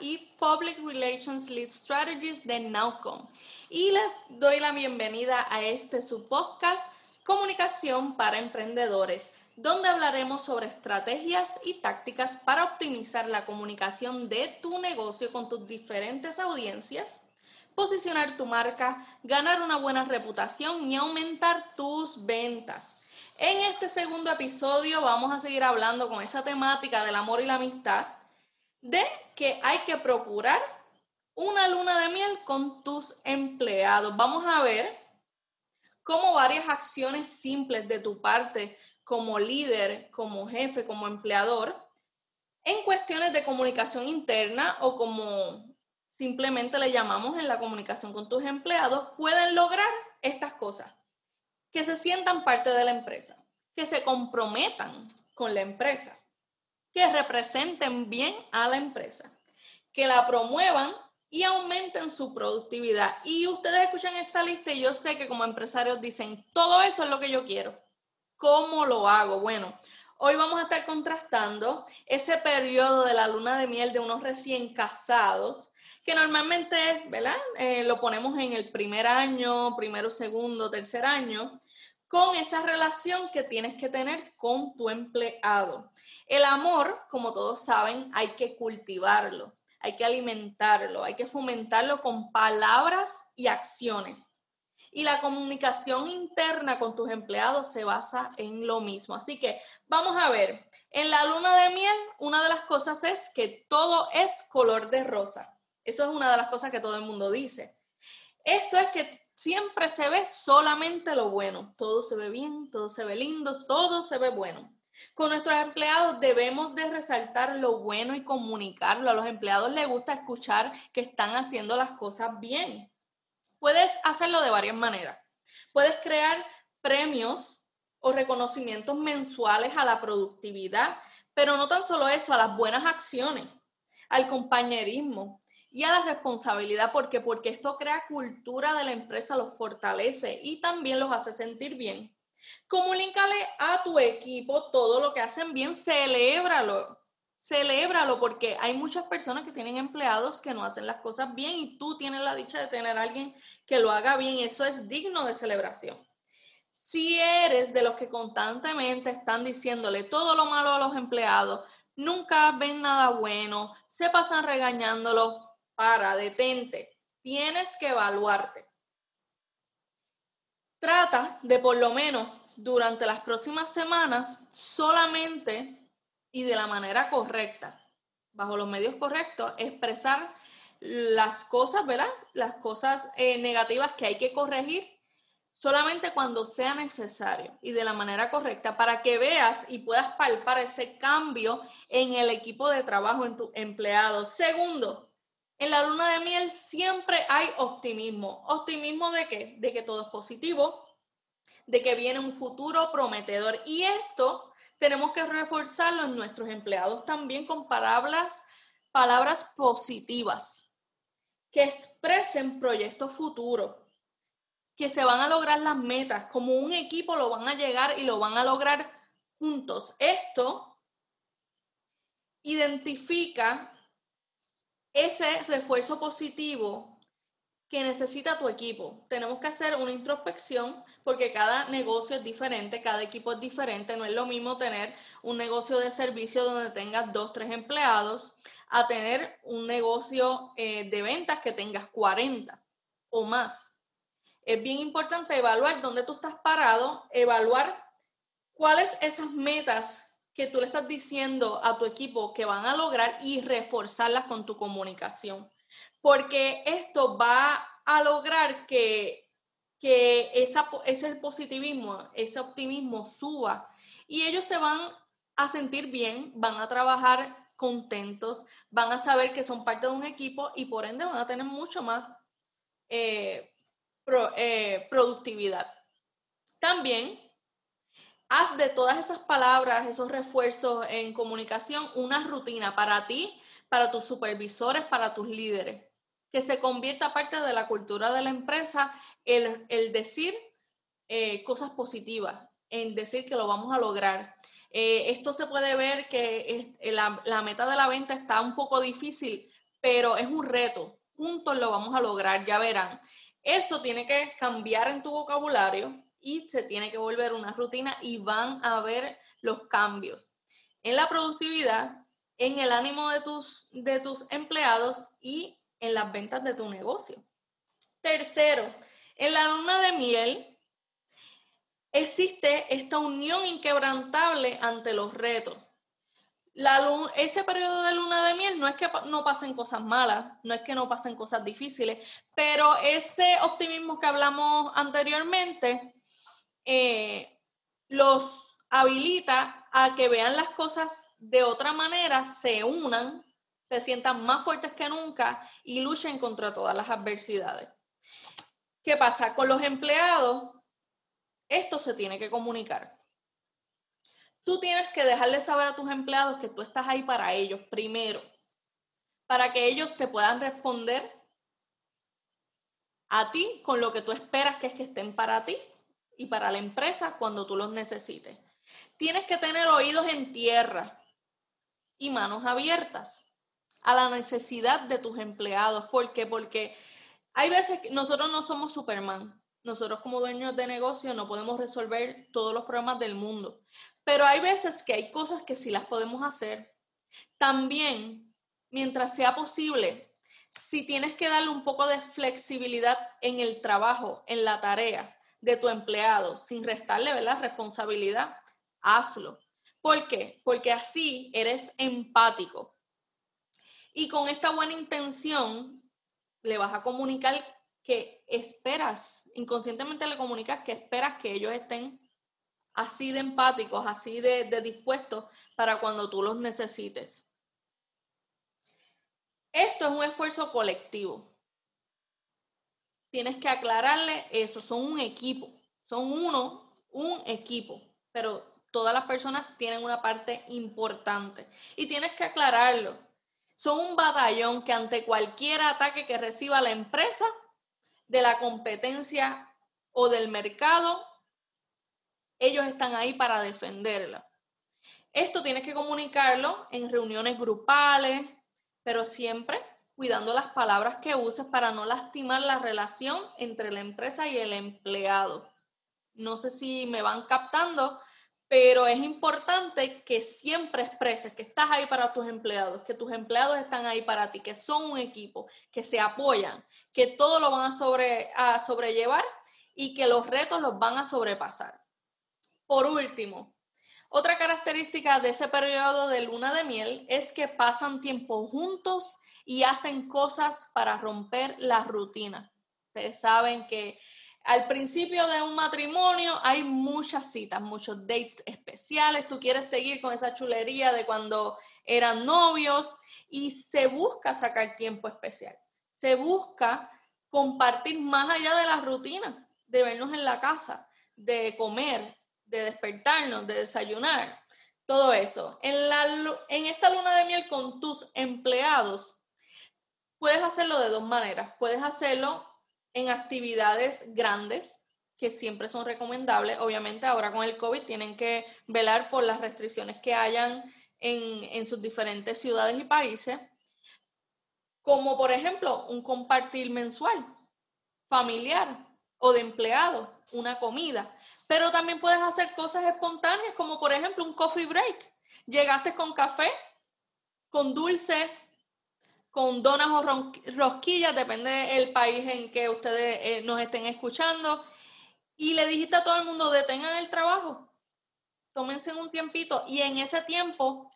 y Public Relations Lead Strategist de Nowcom. Y les doy la bienvenida a este su podcast, Comunicación para Emprendedores, donde hablaremos sobre estrategias y tácticas para optimizar la comunicación de tu negocio con tus diferentes audiencias, posicionar tu marca, ganar una buena reputación y aumentar tus ventas. En este segundo episodio vamos a seguir hablando con esa temática del amor y la amistad, de que hay que procurar una luna de miel con tus empleados. Vamos a ver cómo varias acciones simples de tu parte como líder, como jefe, como empleador, en cuestiones de comunicación interna o como simplemente le llamamos en la comunicación con tus empleados, pueden lograr estas cosas que se sientan parte de la empresa, que se comprometan con la empresa, que representen bien a la empresa, que la promuevan y aumenten su productividad. Y ustedes escuchan esta lista y yo sé que como empresarios dicen, todo eso es lo que yo quiero. ¿Cómo lo hago? Bueno, hoy vamos a estar contrastando ese periodo de la luna de miel de unos recién casados que normalmente, ¿verdad? Eh, lo ponemos en el primer año, primero, segundo, tercer año, con esa relación que tienes que tener con tu empleado. El amor, como todos saben, hay que cultivarlo, hay que alimentarlo, hay que fomentarlo con palabras y acciones. Y la comunicación interna con tus empleados se basa en lo mismo. Así que vamos a ver, en la luna de miel, una de las cosas es que todo es color de rosa. Eso es una de las cosas que todo el mundo dice. Esto es que siempre se ve solamente lo bueno. Todo se ve bien, todo se ve lindo, todo se ve bueno. Con nuestros empleados debemos de resaltar lo bueno y comunicarlo. A los empleados les gusta escuchar que están haciendo las cosas bien. Puedes hacerlo de varias maneras. Puedes crear premios o reconocimientos mensuales a la productividad, pero no tan solo eso, a las buenas acciones, al compañerismo, y a la responsabilidad, porque porque esto crea cultura de la empresa, los fortalece y también los hace sentir bien. Comunícale a tu equipo todo lo que hacen bien, celébralo. Celébralo porque hay muchas personas que tienen empleados que no hacen las cosas bien y tú tienes la dicha de tener a alguien que lo haga bien. Eso es digno de celebración. Si eres de los que constantemente están diciéndole todo lo malo a los empleados, nunca ven nada bueno, se pasan regañándolo, para, detente. Tienes que evaluarte. Trata de por lo menos durante las próximas semanas solamente y de la manera correcta, bajo los medios correctos, expresar las cosas, ¿verdad? Las cosas eh, negativas que hay que corregir solamente cuando sea necesario y de la manera correcta para que veas y puedas palpar ese cambio en el equipo de trabajo, en tu empleado. Segundo, en la luna de miel siempre hay optimismo. ¿Optimismo de qué? De que todo es positivo, de que viene un futuro prometedor. Y esto tenemos que reforzarlo en nuestros empleados también con palabras, palabras positivas, que expresen proyectos futuros, que se van a lograr las metas, como un equipo lo van a llegar y lo van a lograr juntos. Esto identifica ese refuerzo positivo que necesita tu equipo. Tenemos que hacer una introspección porque cada negocio es diferente, cada equipo es diferente. No es lo mismo tener un negocio de servicio donde tengas dos, tres empleados a tener un negocio eh, de ventas que tengas 40 o más. Es bien importante evaluar dónde tú estás parado, evaluar cuáles esas metas que tú le estás diciendo a tu equipo que van a lograr y reforzarlas con tu comunicación. Porque esto va a lograr que, que ese positivismo, ese optimismo suba y ellos se van a sentir bien, van a trabajar contentos, van a saber que son parte de un equipo y por ende van a tener mucho más eh, eh, productividad. También haz de todas esas palabras, esos refuerzos en comunicación, una rutina para ti, para tus supervisores, para tus líderes, que se convierta parte de la cultura de la empresa el, decir eh, cosas positivas, en decir que lo vamos a lograr. Eh, esto se puede ver que eh, la, la meta de la venta está un poco difícil, pero es un reto. Juntos lo vamos a lograr, ya verán. Eso tiene que cambiar en tu vocabulario y se tiene que volver una rutina y van a ver los cambios en la productividad, en el ánimo de tus, de tus empleados y en las ventas de tu negocio. Tercero, en la luna de miel existe esta unión inquebrantable ante los retos. Ese periodo de luna de miel no es que no pasen cosas malas, no es que no pasen cosas difíciles, pero ese optimismo que hablamos anteriormente eh, los habilita a que vean las cosas de otra manera, se unan, se sientan más fuertes que nunca y luchen contra todas las adversidades. ¿Qué pasa? Con los empleados, esto se tiene que comunicar. Tú tienes que dejarles saber a tus empleados que tú estás ahí para ellos primero, para que ellos te puedan responder a ti con lo que tú esperas que es que estén para ti y para la empresa cuando tú los necesites. Tienes que tener oídos en tierra y manos abiertas a la necesidad de tus empleados. ¿Por qué? Porque hay veces que nosotros no somos Superman. Nosotros como dueños de negocio no podemos resolver todos los problemas del mundo. Pero hay veces que hay cosas que sí las podemos hacer. También, mientras sea posible, si tienes que darle un poco de flexibilidad en el trabajo, en la tarea, de tu empleado sin restarle la responsabilidad, hazlo. ¿Por qué? Porque así eres empático. Y con esta buena intención le vas a comunicar que esperas, inconscientemente le comunicas que esperas que ellos estén así de empáticos, así de, de dispuestos para cuando tú los necesites. Esto es un esfuerzo colectivo tienes que aclararle eso, son un equipo, son uno, un equipo, pero todas las personas tienen una parte importante y tienes que aclararlo. Son un batallón que ante cualquier ataque que reciba la empresa de la competencia o del mercado, ellos están ahí para defenderla. Esto tienes que comunicarlo en reuniones grupales, pero siempre cuidando las palabras que uses para no lastimar la relación entre la empresa y el empleado. No sé si me van captando, pero es importante que siempre expreses que estás ahí para tus empleados, que tus empleados están ahí para ti, que son un equipo, que se apoyan, que todo lo van a, sobre, a sobrellevar y que los retos los van a sobrepasar. Por último, otra característica de ese periodo de luna de miel es que pasan tiempo juntos y hacen cosas para romper la rutina. Ustedes saben que al principio de un matrimonio hay muchas citas, muchos dates especiales. Tú quieres seguir con esa chulería de cuando eran novios y se busca sacar tiempo especial. Se busca compartir más allá de la rutina, de vernos en la casa, de comer, de despertarnos, de desayunar, todo eso. En, la, en esta luna de miel con tus empleados, puedes hacerlo de dos maneras. Puedes hacerlo en actividades grandes, que siempre son recomendables. Obviamente ahora con el COVID tienen que velar por las restricciones que hayan en, en sus diferentes ciudades y países, como por ejemplo un compartir mensual, familiar o de empleado, una comida. Pero también puedes hacer cosas espontáneas, como por ejemplo un coffee break. Llegaste con café, con dulce, con donas o rosquillas, depende del país en que ustedes eh, nos estén escuchando. Y le dijiste a todo el mundo, detengan el trabajo, tómense un tiempito y en ese tiempo,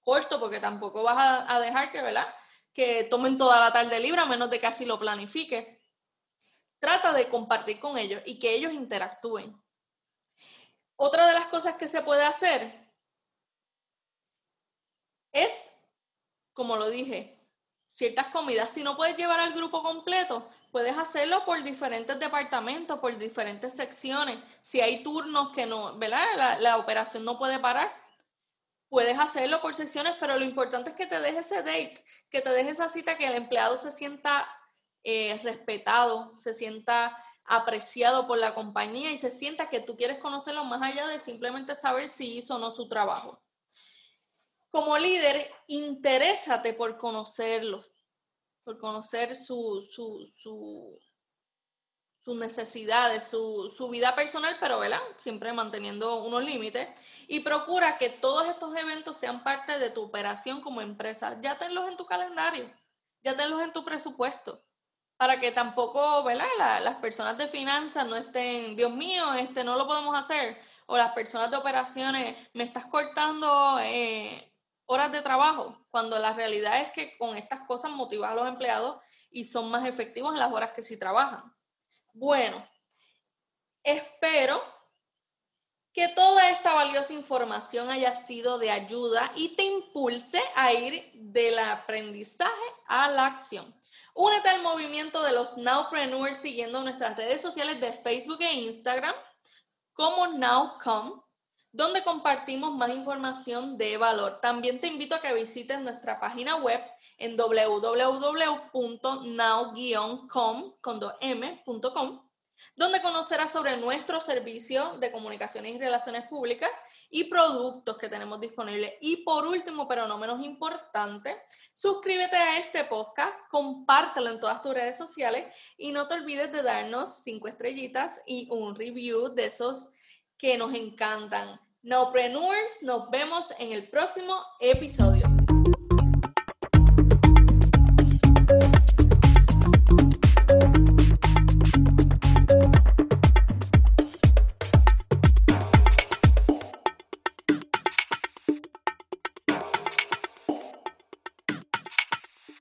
corto, porque tampoco vas a, dejar que, ¿verdad? Que tomen toda la tarde libre, a menos de que así lo planifique. Trata de compartir con ellos y que ellos interactúen. Otra de las cosas que se puede hacer es, como lo dije, ciertas comidas. Si no puedes llevar al grupo completo, puedes hacerlo por diferentes departamentos, por diferentes secciones. Si hay turnos que no, ¿verdad? La, operación no puede parar, puedes hacerlo por secciones, pero lo importante es que te deje ese date, que te deje esa cita, que el empleado se sienta eh, respetado, se sienta apreciado por la compañía y se sienta que tú quieres conocerlo más allá de simplemente saber si hizo o no su trabajo. Como líder, interésate por conocerlo, por conocer su, su, su, sus necesidades, su, su, vida personal, pero ¿verdad? siempre manteniendo unos límites. Y procura que todos estos eventos sean parte de tu operación como empresa. Ya tenlos en tu calendario, ya tenlos en tu presupuesto, para que tampoco ¿verdad? las personas de finanzas no estén, Dios mío, este no lo podemos hacer. O las personas de operaciones, me estás cortando eh, horas de trabajo, cuando la realidad es que con estas cosas motivas a los empleados y son más efectivos en las horas que sí trabajan. Bueno, espero que toda esta valiosa información haya sido de ayuda y te impulse a ir del aprendizaje a la acción. Únete al movimiento de los Nowpreneurs siguiendo nuestras redes sociales de Facebook e Instagram como Nowcom, donde compartimos más información de valor. También te invito a que visites nuestra página web en www.now-com.com, donde conocerás sobre nuestro servicio de comunicaciones y relaciones públicas y productos que tenemos disponibles. Y por último, pero no menos importante, suscríbete a este podcast, compártelo en todas tus redes sociales y no te olvides de darnos cinco estrellitas y un review de esos que nos encantan. Nopreneurs, nos vemos en el próximo episodio.